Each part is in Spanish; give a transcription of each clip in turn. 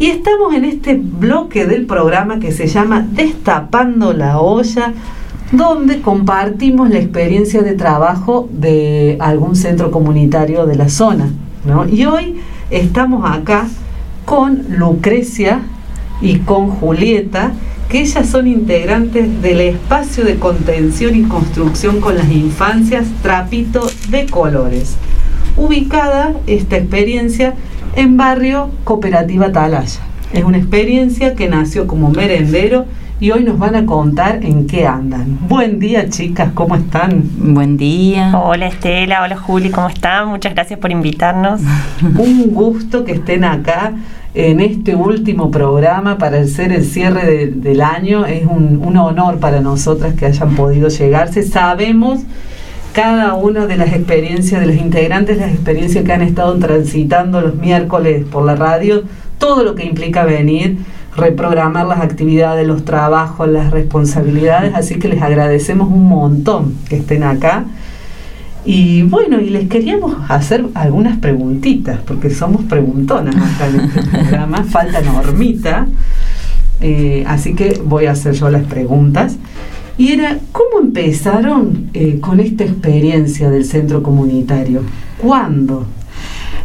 Y estamos en este bloque del programa que se llama Destapando la olla, donde compartimos la experiencia de trabajo de algún centro comunitario de la zona. Y hoy estamos acá con Lucrecia y con Julieta, que ellas son integrantes del espacio de contención y construcción con las infancias Trapito de Colores. Ubicada esta experiencia en barrio Cooperativa Atalaya. Es una experiencia que nació como merendero y hoy nos van a contar en qué andan. Buen día, chicas, ¿cómo están? Buen día. Hola Estela, hola Juli, ¿cómo están? Muchas gracias por invitarnos. Un gusto que estén acá en este último programa para ser el cierre del año. Es un, un honor para nosotras que hayan podido llegarse. Sabemos cada una de las experiencias de los integrantes, las experiencias que han estado transitando los miércoles por la radio, todo lo que implica venir, reprogramar las actividades, los trabajos, las responsabilidades, así que les agradecemos un montón que estén acá. Y bueno, y les queríamos hacer algunas preguntitas, porque somos preguntonas acá en este programa, falta normita, eh, así que voy a hacer yo las preguntas. Y era, ¿cómo empezaron eh, con esta experiencia del centro comunitario? ¿Cuándo?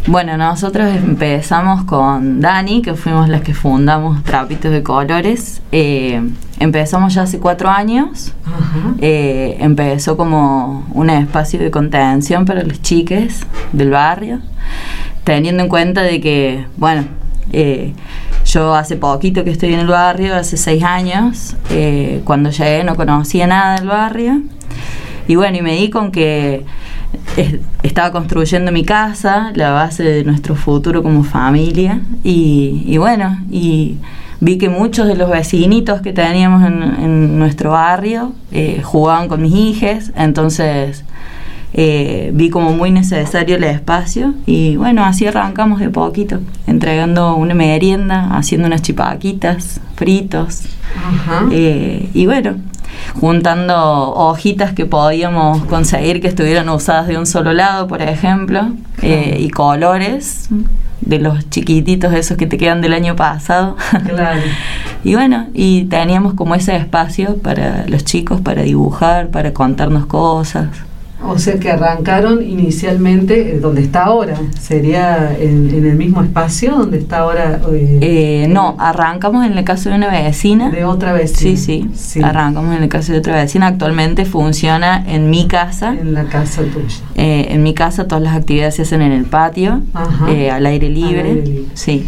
Bueno, nosotros empezamos con Dani, que fuimos las que fundamos Trapitos de Colores. Eh, empezamos ya hace cuatro años. Eh, empezó como un espacio de contención para los chiques del barrio, teniendo en cuenta de que, bueno, yo hace poquito que estoy en el barrio, hace seis años, eh, cuando llegué no conocía nada del barrio. Y bueno, y me di con que estaba construyendo mi casa, la base de nuestro futuro como familia. Y, bueno, y vi que muchos de los vecinitos que teníamos en, nuestro barrio eh, jugaban con mis hijas, entonces eh, vi como muy necesario el espacio y bueno, así arrancamos de poquito, entregando una merienda, haciendo unas chipaquitas, fritos eh, y bueno, juntando hojitas que podíamos conseguir que estuvieran usadas de un solo lado, por ejemplo, eh, y colores de los chiquititos esos que te quedan del año pasado. y bueno, y teníamos como ese espacio para los chicos, para dibujar, para contarnos cosas. O sea que arrancaron inicialmente eh, donde está ahora, sería en, el mismo espacio donde está ahora. Eh, eh, no, arrancamos en el caso de una vecina. De otra vecina. Sí, sí, arrancamos en el caso de otra vecina. Actualmente funciona en mi casa. En la casa tuya. en mi casa todas las actividades se hacen en el patio, al aire libre. Al aire libre. Sí.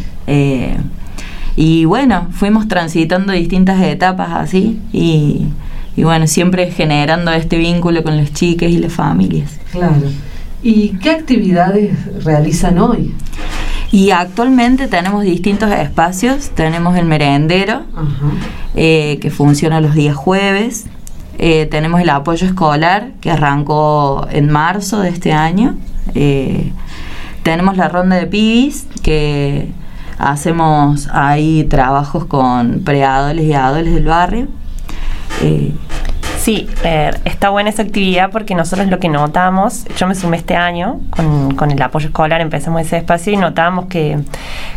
y bueno, fuimos transitando distintas etapas así y y bueno, siempre generando este vínculo con los chiques y las familias. Claro. ¿Y qué actividades realizan hoy? Y actualmente tenemos distintos espacios. Tenemos el merendero, eh, que funciona los días jueves. Eh, tenemos el apoyo escolar, que arrancó en marzo de este año. Eh, tenemos la ronda de pibis, que hacemos ahí trabajos con preadoles y adoles del barrio. Sí, eh, está buena esa actividad porque nosotros lo que notamos, yo me sumé este año con, el apoyo escolar, empezamos ese espacio y notamos que,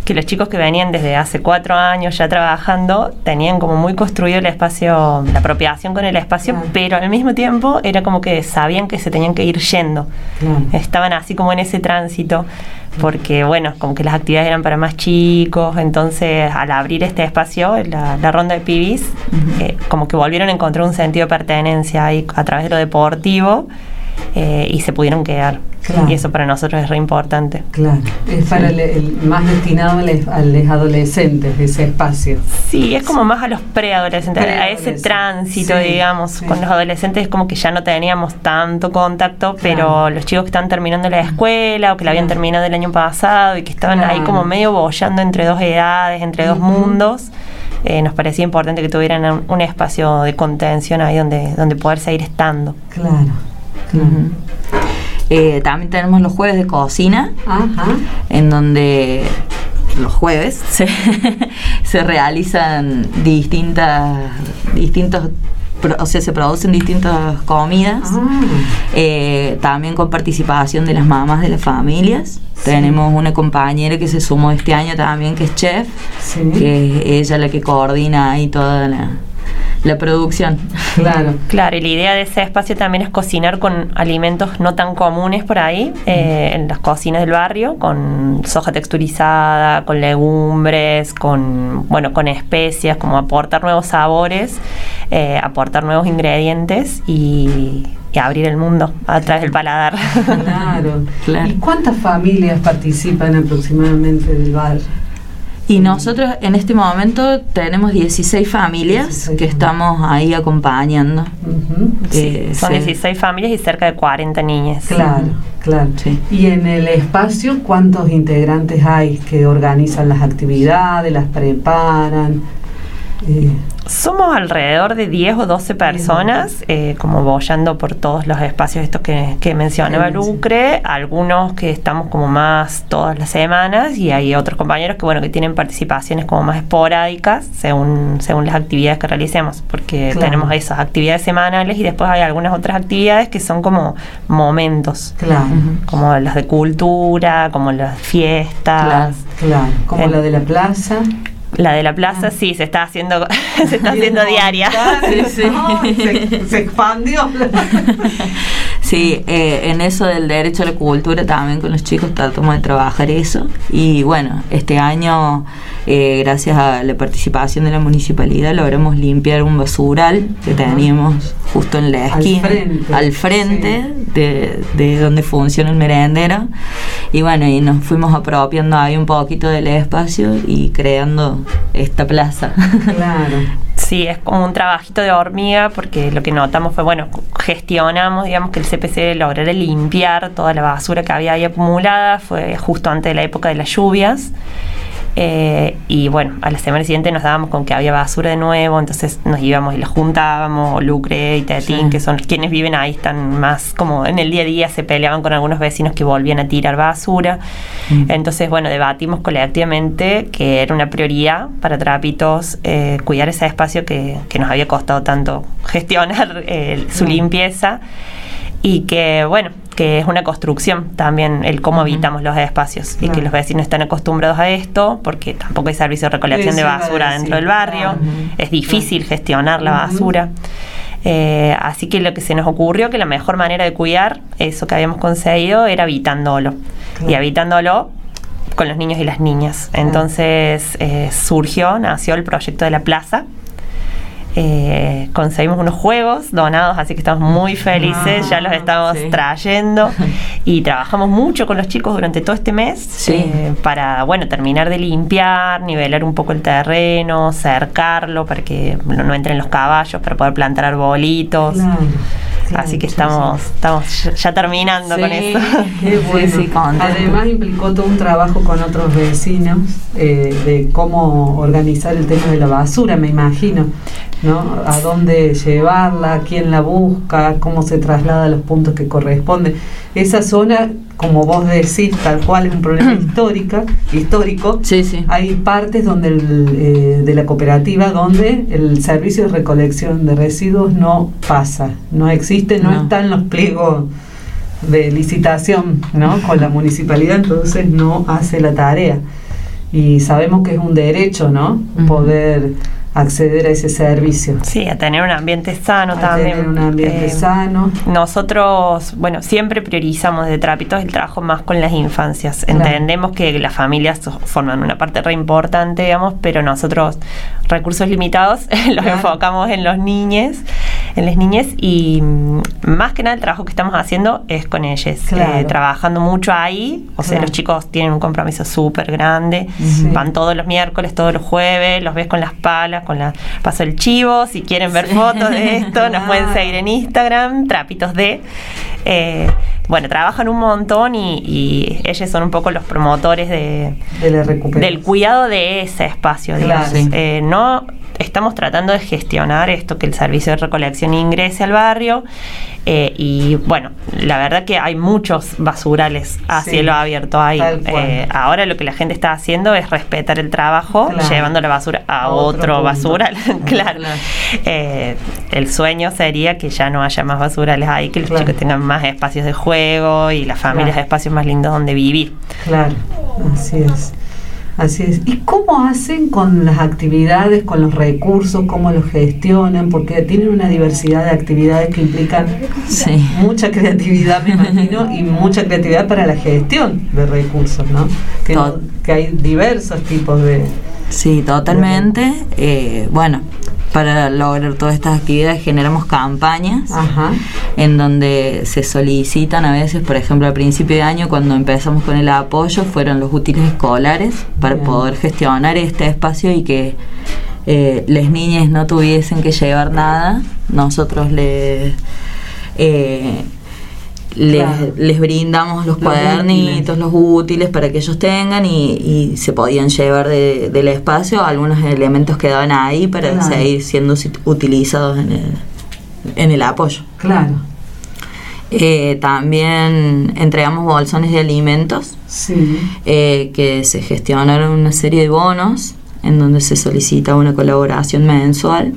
los chicos que venían desde hace cuatro años ya trabajando tenían como muy construido el espacio, la apropiación con el espacio, pero al mismo tiempo era como que sabían que se tenían que ir yendo. Estaban así como en ese tránsito porque bueno, como que las actividades eran para más chicos, entonces al abrir este espacio, la, ronda de pibis, eh, como que volvieron a encontrar un sentido de pertenencia ahí a través de lo deportivo eh, y se pudieron quedar. Y eso para nosotros es re importante. Claro, es para el, más destinado a los adolescentes, ese espacio. Sí, es como más a los preadolescentes, a ese tránsito, digamos. Con los adolescentes es como que ya no teníamos tanto contacto, pero los chicos que están terminando la escuela o que la habían terminado el año pasado y que estaban ahí como medio bollando entre dos edades, entre dos mundos. Eh, nos parecía importante que tuvieran un, espacio de contención ahí donde, donde poder seguir estando. Claro. Eh, también tenemos los jueves de cocina, en donde los jueves se, realizan distintas, distintos o sea, se producen distintas comidas, ah. eh, también con participación de las mamás de las familias. Tenemos una compañera que se sumó este año también, que es chef, que es ella la que coordina ahí toda la, la producción. Claro. claro, y la idea de ese espacio también es cocinar con alimentos no tan comunes por ahí, eh, en las cocinas del barrio, con soja texturizada, con legumbres, con, bueno, con especias, como aportar nuevos sabores, eh, aportar nuevos ingredientes y, abrir el mundo a través del paladar. Claro. claro. ¿Y cuántas familias participan aproximadamente del bar? Y nosotros en este momento tenemos 16 familias que estamos ahí acompañando. Eh, son 16 familias y cerca de 40 niñas. Claro, claro. Y en el espacio, ¿cuántos integrantes hay que organizan las actividades, las preparan? Eh, somos alrededor de 10 o 12 personas, eh, como bollando por todos los espacios estos que, que mencionaba Lucre, algunos que estamos como más todas las semanas y hay otros compañeros que bueno que tienen participaciones como más esporádicas según, según las actividades que realicemos, porque tenemos esas actividades semanales y después hay algunas otras actividades que son como momentos, como las de cultura, como las fiestas. Claro, como la de la plaza. La de la plaza ah. sí, se está haciendo, se está haciendo diaria. Sí, se, expandió. sí, eh, en eso del derecho a la cultura también con los chicos tratamos de trabajar eso. Y bueno, este año, eh, gracias a la participación de la municipalidad, logramos limpiar un basural que teníamos justo en la esquina, al frente, de, de, donde funciona el merendero. Y bueno, y nos fuimos apropiando ahí un poquito del espacio y creando esta plaza. Claro. Sí, es como un trabajito de hormiga porque lo que notamos fue, bueno, gestionamos, digamos, que el CPC lograra limpiar toda la basura que había ahí acumulada, fue justo antes de la época de las lluvias. Eh, y bueno, a la semana siguiente nos dábamos con que había basura de nuevo, entonces nos íbamos y la juntábamos, Lucre y Tetín, que son quienes viven ahí, están más como en el día a día, se peleaban con algunos vecinos que volvían a tirar basura. Mm. Entonces, bueno, debatimos colectivamente que era una prioridad para Trapitos eh, cuidar ese espacio que, nos había costado tanto gestionar eh, su mm. limpieza y que, bueno, que es una construcción también el cómo habitamos los espacios y que los vecinos están acostumbrados a esto porque tampoco hay servicio de recolección de basura dentro del barrio, es difícil gestionar la basura. Eh, así que lo que se nos ocurrió que la mejor manera de cuidar eso que habíamos conseguido era habitándolo. Y habitándolo con los niños y las niñas. Entonces eh, surgió, nació el proyecto de la plaza, eh, conseguimos unos juegos donados, así que estamos muy felices, ya los estamos trayendo. Y trabajamos mucho con los chicos durante todo este mes eh, para, bueno, terminar de limpiar, nivelar un poco el terreno, cercarlo para que no, entren los caballos, para poder plantar arbolitos. Así que estamos, estamos ya terminando con eso. Además implicó todo un trabajo con otros vecinos eh, de cómo organizar el tema de la basura, me imagino. ¿no? A dónde llevarla, quién la busca, cómo se traslada a los puntos que corresponden. Esa zona, como vos decís, tal cual es un problema histórica, histórico. Sí, sí. Hay partes donde eh, de la cooperativa donde el servicio de recolección de residuos no pasa, no existe, no, está en los pliegos de licitación ¿no? con la municipalidad, entonces no hace la tarea. Y sabemos que es un derecho, ¿no? Poder acceder a ese servicio. Sí, a tener un ambiente sano también. Tener un ambiente eh, sano. Nosotros, bueno, siempre priorizamos de Trapitos el trabajo más con las infancias. Entendemos que las familias forman una parte re importante, digamos, pero nosotros, recursos limitados, los enfocamos en los niños en las niñas y mm, más que nada el trabajo que estamos haciendo es con ellas, eh, trabajando mucho ahí, o sea, los chicos tienen un compromiso súper grande, van todos los miércoles, todos los jueves, los ves con las palas, con la paso el chivo, si quieren ver fotos de esto, nos pueden seguir en Instagram, trapitos de... Eh, bueno, trabajan un montón y, ellos son un poco los promotores de, del cuidado de ese espacio, digamos. Eh, no estamos tratando de gestionar esto, que el servicio de recolección ingrese al barrio. Eh, y bueno, la verdad que hay muchos basurales a cielo abierto ahí. Eh, ahora lo que la gente está haciendo es respetar el trabajo, llevando la basura a, otro, basural. claro. Eh, el sueño sería que ya no haya más basurales ahí, que los chicos tengan más espacios de juego y las familias espacios más lindos donde vivir. Claro, así es. Así es. ¿Y cómo hacen con las actividades, con los recursos, cómo los gestionan? Porque tienen una diversidad de actividades que implican mucha creatividad, me imagino, y mucha creatividad para la gestión de recursos, ¿no? Que, que hay diversos tipos de... Sí, totalmente. Eh, bueno, para lograr todas estas actividades generamos campañas en donde se solicitan a veces, por ejemplo, al principio de año cuando empezamos con el apoyo fueron los útiles escolares para poder gestionar este espacio y que eh, las niñas no tuviesen que llevar nada. Nosotros les... Eh, les, brindamos los, cuadernitos, los útiles para que ellos tengan y, se podían llevar del espacio algunos elementos quedaban ahí para seguir siendo utilizados en el, en el apoyo. Claro. Eh, también entregamos bolsones de alimentos eh, que se gestionaron una serie de bonos en donde se solicita una colaboración mensual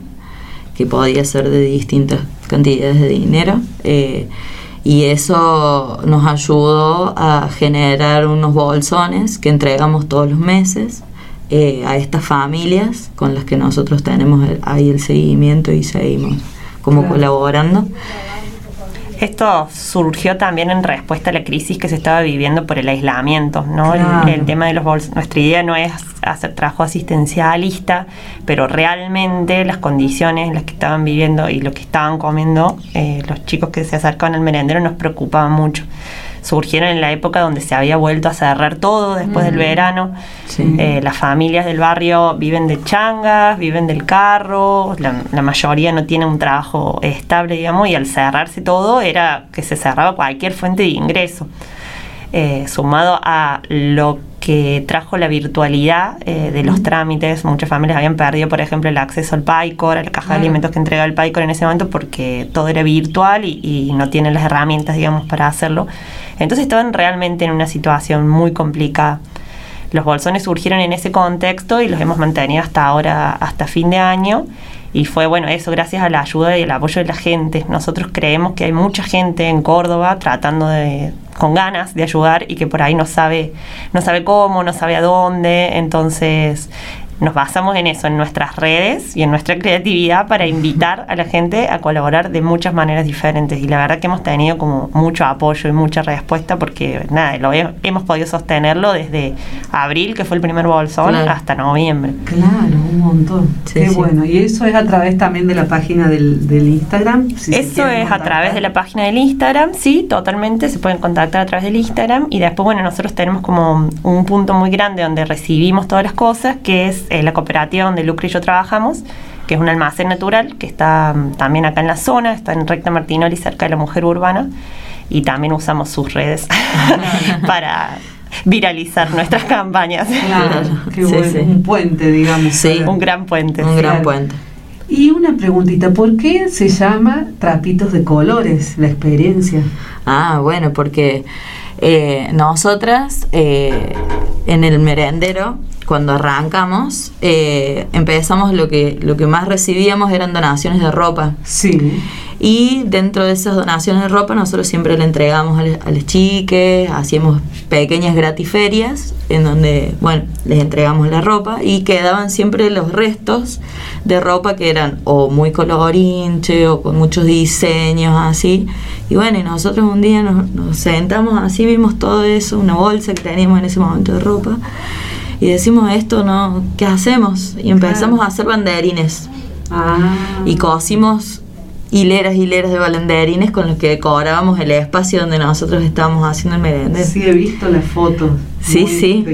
que podía ser de distintas cantidades de dinero. Eh, y eso nos ayudó a generar unos bolsones que entregamos todos los meses eh, a estas familias con las que nosotros tenemos ahí el seguimiento y seguimos como colaborando. Esto surgió también en respuesta a la crisis que se estaba viviendo por el aislamiento, ¿no? El, tema de los bolsos. Nuestra idea no es hacer trabajo asistencialista, pero realmente las condiciones en las que estaban viviendo y lo que estaban comiendo eh, los chicos que se acercaban al merendero nos preocupaban mucho surgieron en la época donde se había vuelto a cerrar todo después del verano. Eh, las familias del barrio viven de changas, viven del carro, la, mayoría no tiene un trabajo estable, digamos, y al cerrarse todo era que se cerraba cualquier fuente de ingreso. Eh, sumado a lo que trajo la virtualidad eh, de los trámites. Muchas familias habían perdido, por ejemplo, el acceso al PICOR, a la caja de alimentos que entregaba el PICOR en ese momento porque todo era virtual y, y, no tienen las herramientas, digamos, para hacerlo. Entonces estaban realmente en una situación muy complicada. Los bolsones surgieron en ese contexto y los hemos mantenido hasta ahora, hasta fin de año. Y fue bueno eso gracias a la ayuda y el apoyo de la gente. Nosotros creemos que hay mucha gente en Córdoba tratando de, con ganas de ayudar y que por ahí no sabe, no sabe cómo, no sabe a dónde. Entonces nos basamos en eso, en nuestras redes y en nuestra creatividad para invitar a la gente a colaborar de muchas maneras diferentes. Y la verdad que hemos tenido como mucho apoyo y mucha respuesta porque nada, lo hemos podido sostenerlo desde abril, que fue el primer bolsón, hasta noviembre. Claro, un montón. Qué bueno. Y eso es a través también de la página del, Instagram. eso es a través de la página del Instagram, sí, totalmente. Se pueden contactar a través del Instagram. Y después, bueno, nosotros tenemos como un punto muy grande donde recibimos todas las cosas, que es eh, la cooperativa donde Lucre y yo trabajamos, que es un almacén natural que está mm, también acá en la zona, está en Recta Martinoli, cerca de la mujer urbana, y también usamos sus redes para viralizar nuestras campañas. Claro, qué bueno, un puente, digamos. Sí, un gran puente. Un gran puente. Y una preguntita, ¿por qué se llama Trapitos de Colores la experiencia? Ah, bueno, porque eh, nosotras eh, en el merendero cuando arrancamos, eh, empezamos lo que, lo que más recibíamos eran donaciones de ropa. Sí. Y dentro de esas donaciones de ropa nosotros siempre le entregamos a, los chiques, hacíamos pequeñas gratiferias en donde, bueno, les entregamos la ropa y quedaban siempre los restos de ropa que eran o muy colorinche o con muchos diseños así. Y bueno, y nosotros un día nos, nos sentamos así, vimos todo eso, una bolsa que teníamos en ese momento de ropa y decimos esto, ¿no? ¿Qué hacemos? Y empezamos a hacer banderines. Ah. Y cosimos hileras, hileras de banderines con los que decorábamos el espacio donde nosotros estábamos haciendo el merendero. Sí, he visto las fotos. Sí, sí.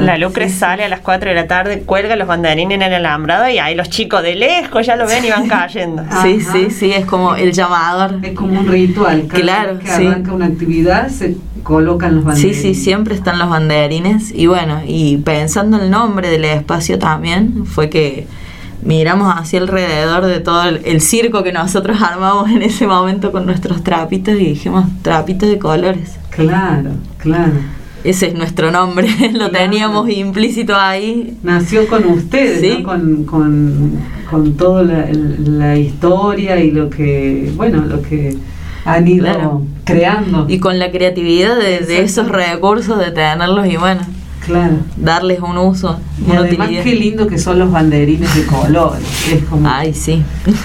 La Lucre sale a las 4 de la tarde, cuelga los banderines en el alambrado y ahí los chicos de lejos ya lo ven y van cayendo. sí, sí, sí, es como el llamador. Es como un ritual. claro, que arranca una actividad se colocan los banderines. Sí, sí, siempre están los banderines. Y bueno, y pensando en el nombre del espacio también, fue que miramos hacia alrededor de todo el, el, circo que nosotros armamos en ese momento con nuestros trapitos y dijimos trapitos de colores. Claro, claro. Ese es nuestro nombre, lo teníamos implícito ahí. Nació con ustedes, ¿no? con, con, con toda la, la, historia y lo que, bueno, lo que han ido creando. Y con la creatividad de, de esos recursos, de tenerlos y bueno, Claro. darles un uso. Y una además utilidad. qué lindo que son los banderines de colores. Es como Ay, sí.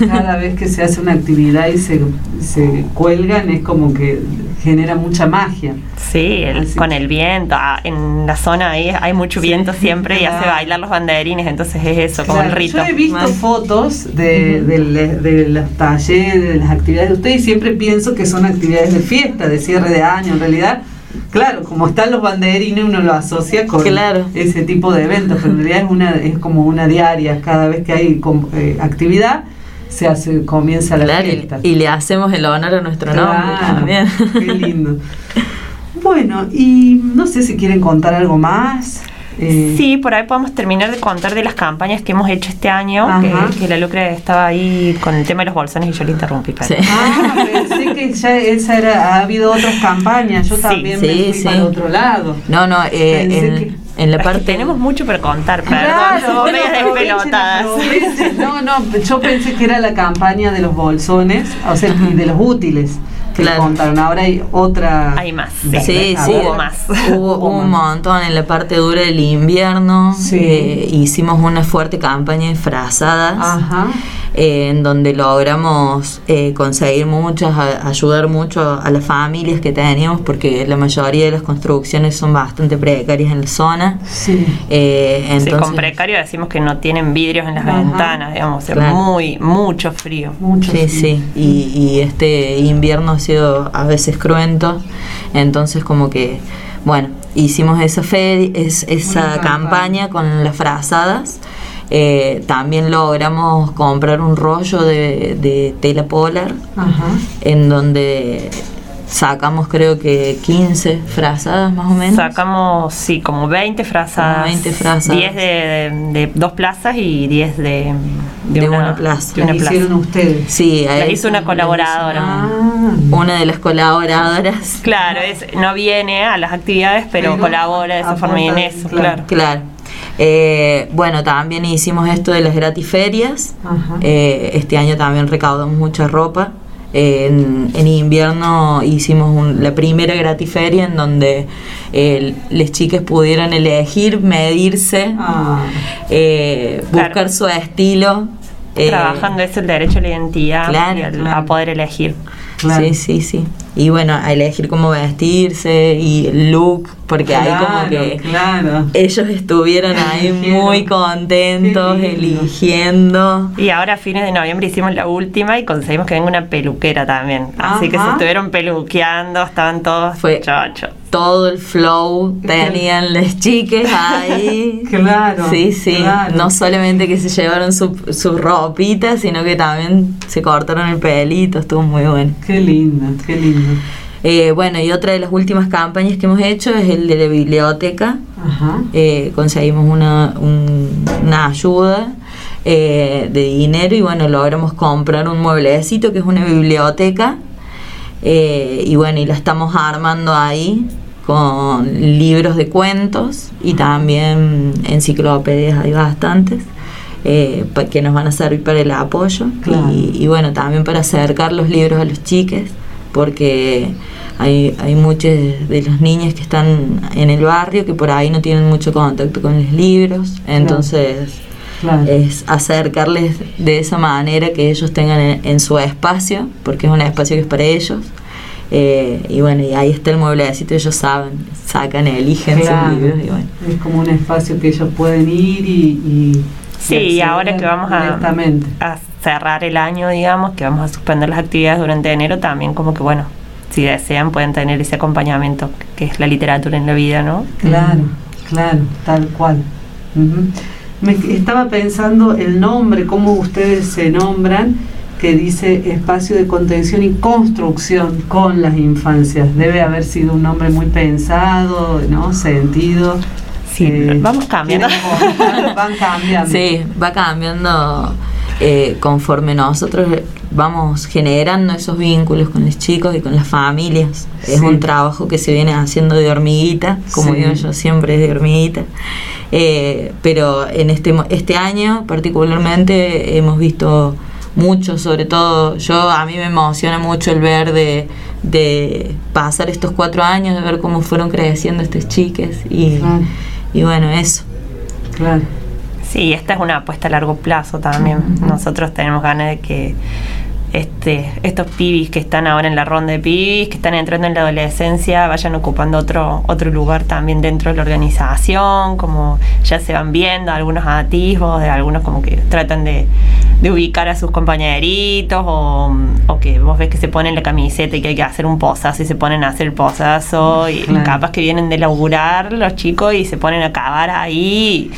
cada vez que se hace una actividad y se, se cuelgan es como que genera mucha magia. Sí, el- con el viento. ah, en la zona ahí hay mucho Sí, viento siempre y hace bailar los banderines, entonces es eso, como el Claro, rito. Yo he visto fotos de, de, le- de los talleres, de las actividades de ustedes y siempre pienso que son actividades de fiesta, de cierre de año. En realidad, claro, como están los banderines, uno lo asocia con Claro. ese tipo de eventos, pero en realidad es, una, es como una diaria. Cada vez que hay eh, actividad, se hace comienza la Claro, y, fiesta. y le hacemos el honor a nuestro nombre también. Qué lindo. Bueno, y no sé si quieren contar algo más. Eh, Sí, por ahí podemos terminar de contar de las campañas que hemos hecho este año, que, la Lucre estaba ahí con el tema de los bolsones y yo le interrumpí. pero- Sí. Ah, pensé que ya esa era, ha habido otras campañas, yo Sí, también sí, me fui sí. para el otro lado. No, no, eh, Pensé en, que- en la Es que parte... tenemos mucho para contar, perdón. Claro, medias aprovechen, despelotadas. No, no, yo pensé que era la campaña de los bolsones, o sea, y de los útiles que Claro. contaron. Ahora hay otra. Hay más, sí. Sí. Hubo más. Hubo Hubo un más. montón en la parte dura del invierno. Sí. eh, hicimos una fuerte campaña de frazadas. Ajá. eh, en donde logramos eh, conseguir muchas, a- ayudar mucho a las familias que teníamos, porque la mayoría de las construcciones son bastante precarias en la zona. Sí. Eh, Sí, entonces, con precario decimos que no tienen vidrios en las Ajá. ventanas, digamos, Claro. muy, mucho frío. Mucho Sí, sí, y, y este invierno ha sido a veces cruento, entonces como que, bueno, hicimos esa es, esa campaña. campaña con las frazadas, eh, también logramos comprar un rollo de, de tela polar, Ajá. en donde sacamos creo que 15 frazadas más o menos. Sacamos, sí, como 20 frazadas. Como 20 frazadas. 10 de, de- de dos plazas y 10 de, De una plaza. de una plaza. hicieron ustedes. Sí, a Las eso hizo una colaboradora. Ah, una de las colaboradoras. Claro, es, no viene a las actividades, pero, Pero colabora de esa forma y en eso, claro. claro. Claro. Eh, bueno, también hicimos esto de las gratiferias. Ajá. Eh, este año también recaudamos mucha ropa. Eh, en, en invierno hicimos un- la primera gratiferia en donde eh, las chicas pudieron elegir, medirse, Ah, eh, Claro. buscar su estilo. eh, Trabajando eso, el derecho a la identidad Claro, y al- claro. a poder elegir. claro. Sí, sí, sí. Y bueno, a elegir cómo vestirse y el look, porque ahí como Claro, que Claro. ellos estuvieron ahí muy contentos, eligiendo. Y ahora a fines de noviembre hicimos la última y conseguimos que venga una peluquera también. Así que se estuvieron peluqueando, estaban todos Fue- chochos. Todo el flow tenían las chicas ahí. Claro. Sí, sí. claro. No solamente que se llevaron su, su ropita, sino que también se cortaron el pelito, estuvo muy bueno. Qué lindo, qué lindo. Eh, bueno, y otra de las últimas campañas que hemos hecho es el de la biblioteca. Ajá. Eh, conseguimos una, un- una ayuda eh, de dinero y bueno, logramos comprar un mueblecito que es una biblioteca. Eh, y bueno, y la estamos armando ahí con libros de cuentos y también enciclopedias, hay bastantes. eh, que nos van a servir para el apoyo Claro. y, y bueno también para acercar los libros a los chiques porque hay, hay muchos de los niños que están en el barrio que por ahí no tienen mucho contacto con los libros entonces Claro. es acercarles de esa manera que ellos tengan en, en su espacio, porque es un espacio que es para ellos. Eh, y bueno, y ahí está el mueblecito, ellos saben, sacan, eligen Claro. sus libros y bueno. Es como un espacio que ellos pueden ir y. y Sí, y ahora que vamos a, a cerrar el año, digamos, que vamos a suspender las actividades durante enero, también como que, bueno, si desean pueden tener ese acompañamiento que es la literatura en la vida, ¿no? Claro, claro, tal cual. Ujú. Me estaba pensando el nombre, cómo ustedes se nombran, que dice espacio de contención y construcción con las infancias. Debe haber sido un nombre muy pensado, ¿no? Sentido. Sí, eh, vamos cambiando. van cambiando. Sí, va cambiando eh, conforme nosotros vamos generando esos vínculos con los chicos y con las familias. Es un trabajo que se viene haciendo de hormiguita, como Sí. digo yo siempre es de hormiguita. Eh, pero en este, este año particularmente hemos visto mucho, sobre todo yo, a mí me emociona mucho el ver de, de pasar estos cuatro años, de ver cómo fueron creciendo estos chiques y, Claro. y bueno, eso. Claro. Sí, esta es una apuesta a largo plazo también. Nosotros tenemos ganas de que este, estos pibis que están ahora en la ronda de pibis, que están entrando en la adolescencia, vayan ocupando otro, otro lugar también dentro de la organización, como ya se van viendo algunos atisbos, de algunos como que tratan de, de ubicar a sus compañeritos, o, o que vos ves que se ponen la camiseta y que hay que hacer un posazo y se ponen a hacer el posazo, y Claro. capaz que vienen de laburar los chicos y se ponen a acabar ahí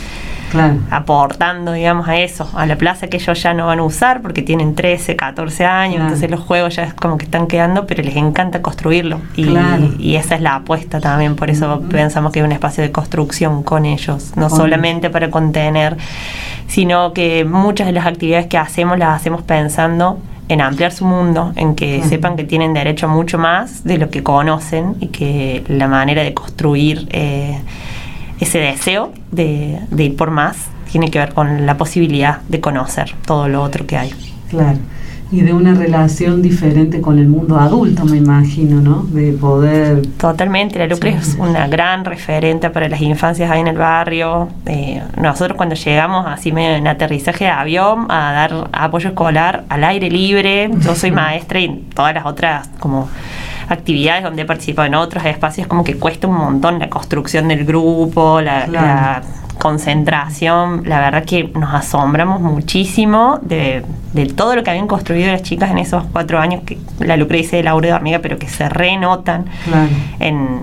Claro. aportando, digamos, a eso, a la plaza que ellos ya no van a usar porque tienen 13, 14 años, Claro. entonces los juegos ya es como que están quedando, pero les encanta construirlo. Y, Claro. y esa es la apuesta también, por eso pensamos que es un espacio de construcción con ellos, no Con solamente para contener, sino que muchas de las actividades que hacemos las hacemos pensando en ampliar su mundo, en que sepan que tienen derecho a mucho más de lo que conocen y que la manera de construir eh, ese deseo de, de ir por más tiene que ver con la posibilidad de conocer todo lo otro que hay. Claro. Y de una relación diferente con el mundo adulto, me imagino, ¿no? De poder. Totalmente, la Lucre Sí. es una gran referente para las infancias ahí en el barrio. Eh, nosotros cuando llegamos así medio en aterrizaje de avión a dar apoyo escolar al aire libre, yo soy maestra y todas las otras como actividades donde he participado en otros espacios como que cuesta un montón la construcción del grupo, la, Claro. la concentración, la verdad que nos asombramos muchísimo de, de todo lo que habían construido las chicas en esos cuatro años que la Lucre dice de Laura de Hormiga, pero que se renotan Claro. en,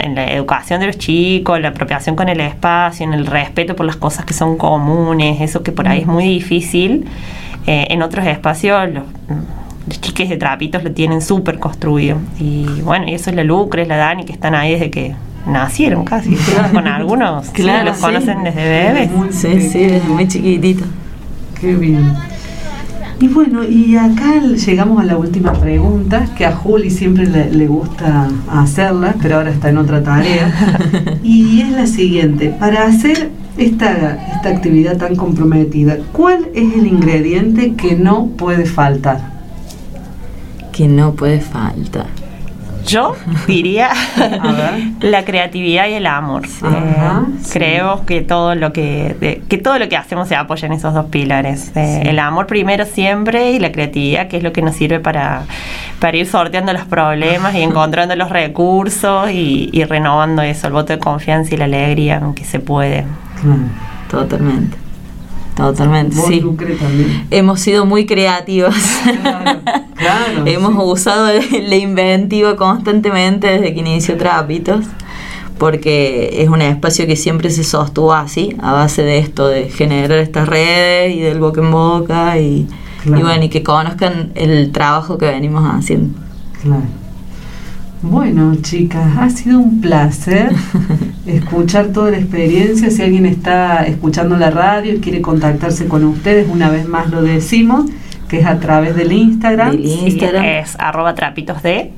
en la educación de los chicos, la apropiación con el espacio, en el respeto por las cosas que son comunes, eso que por ahí es muy difícil. Eh, en otros espacios los, los chiques de trapitos lo tienen súper construido. Y bueno, y eso es la Lucre, es la Dani, que están ahí desde que nacieron casi. Claro. Con algunos, sí, Claro, los sí. conocen desde bebés. Muy Sí, sí, desde muy chiquitito. Qué bien. Y bueno, y acá llegamos a la última pregunta, que a Juli siempre le, le gusta hacerla, pero ahora está en otra tarea. Y es la siguiente, para hacer esta, esta actividad tan comprometida, ¿cuál es el ingrediente que no puede faltar? Que no puede faltar. Yo diría la creatividad y el amor. Ajá, sí. Creo que todo lo que que todo lo que hacemos se apoya en esos dos pilares. Sí. El amor primero siempre y la creatividad, que es lo que nos sirve para, para ir sorteando los problemas y encontrando los recursos y, y renovando eso, el voto de confianza y la alegría que se puede. Claro. Totalmente. Totalmente, Vos, sí. Lucre, también. Hemos sido muy creativos. Claro, claro, Hemos sí. usado la inventiva constantemente desde que inició Trapitos, porque es un espacio que siempre se sostuvo así, a base de esto, de generar estas redes y del boca en boca y, Claro. y bueno, y que conozcan el trabajo que venimos haciendo. Claro. Bueno, chicas, ha sido un placer escuchar toda la experiencia. Si alguien está escuchando la radio y quiere contactarse con ustedes, una vez más lo decimos, que es a través del Instagram. Del Sí, Instagram. es arroba trapitos de.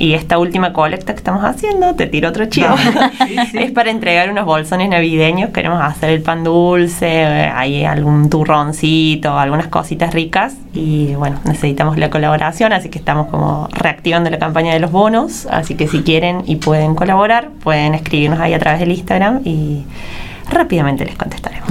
Y esta última colecta que estamos haciendo, te tiro otro chivo, Dale, sí, sí. es para entregar unos bolsones navideños. Queremos hacer el pan dulce, eh, hay algún turroncito, algunas cositas ricas. Y bueno, necesitamos la colaboración, así que estamos como reactivando la campaña de los bonos. Así que si quieren y pueden colaborar, pueden escribirnos ahí a través del Instagram y rápidamente les contestaremos.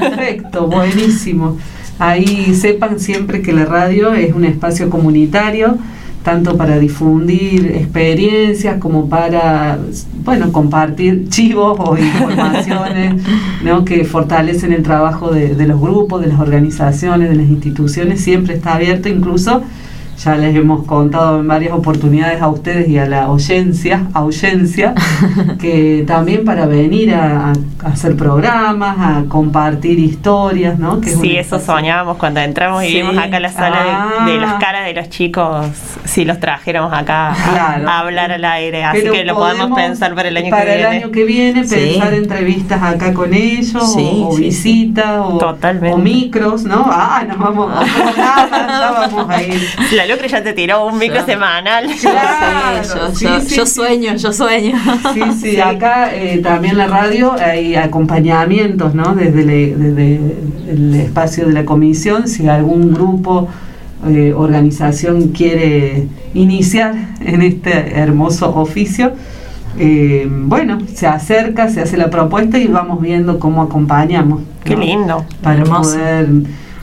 Perfecto, buenísimo. Ahí sepan siempre que la radio es un espacio comunitario, tanto para difundir experiencias como para, bueno, compartir chivos o informaciones ¿no? que fortalecen el trabajo de, de los grupos, de las organizaciones, de las instituciones. Siempre está abierto, incluso ya les hemos contado en varias oportunidades a ustedes y a la audiencia, audiencia que también para venir a, hacer programas, a compartir historias, ¿no? Que sí, eso soñábamos cuando entramos y vimos acá la sala de, las ah. caras de los chicos, si los trajéramos acá a, hablar al aire, así que lo podemos, pensar para el año que viene. Para el año que viene, pensar entrevistas acá con ellos, o, visitas, o, micros, ¿no? Ah, nos vamos, ya vamos a ir. La Lucre ya te tiró un micro semanal. yo, sueño, yo sueño. Sí, sí, acá eh, también la radio hay acompañamientos, ¿no? Desde, el espacio de la comisión, si algún grupo, eh, organización quiere iniciar en este hermoso oficio, eh, bueno, se acerca, se hace la propuesta y vamos viendo cómo acompañamos. Qué lindo. Para poder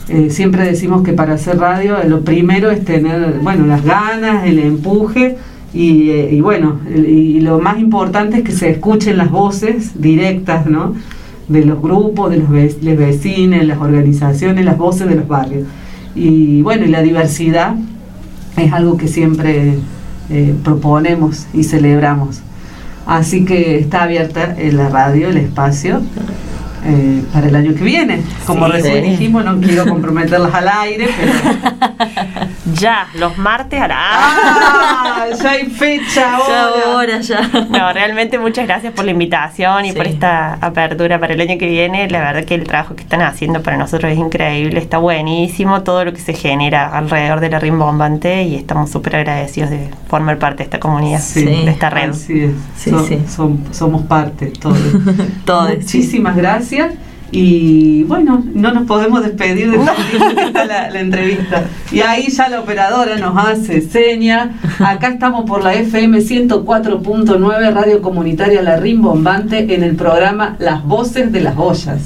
eh, siempre decimos que para hacer radio lo primero es tener, bueno, las ganas, el empuje y, eh, bueno, y lo más importante es que se escuchen las voces directas, ¿no? De los grupos, de los, vecinos, las organizaciones, las voces de los barrios. Y bueno, y la diversidad es algo que siempre eh, proponemos y celebramos. Así que está abierta la radio, el espacio. Eh, para el año que viene. Como recién dijimos, no quiero comprometerlas al aire, pero. ya, los martes hará. ¡Ah! Ya hay fecha ahora. Ya, ya. No, realmente muchas gracias por la invitación y por esta apertura para el año que viene. La verdad que el trabajo que están haciendo para nosotros es increíble, está buenísimo todo lo que se genera alrededor de la rimbombante y estamos súper agradecidos de formar parte de esta comunidad, de esta red. Sí, somos parte, todos. todos. Muchísimas gracias y bueno, no nos podemos despedir de la, la, entrevista. Y ahí ya la operadora nos hace seña. Acá estamos por la FM 104.9 Radio Comunitaria La Rimbombante en el programa Las Voces de las Ollas.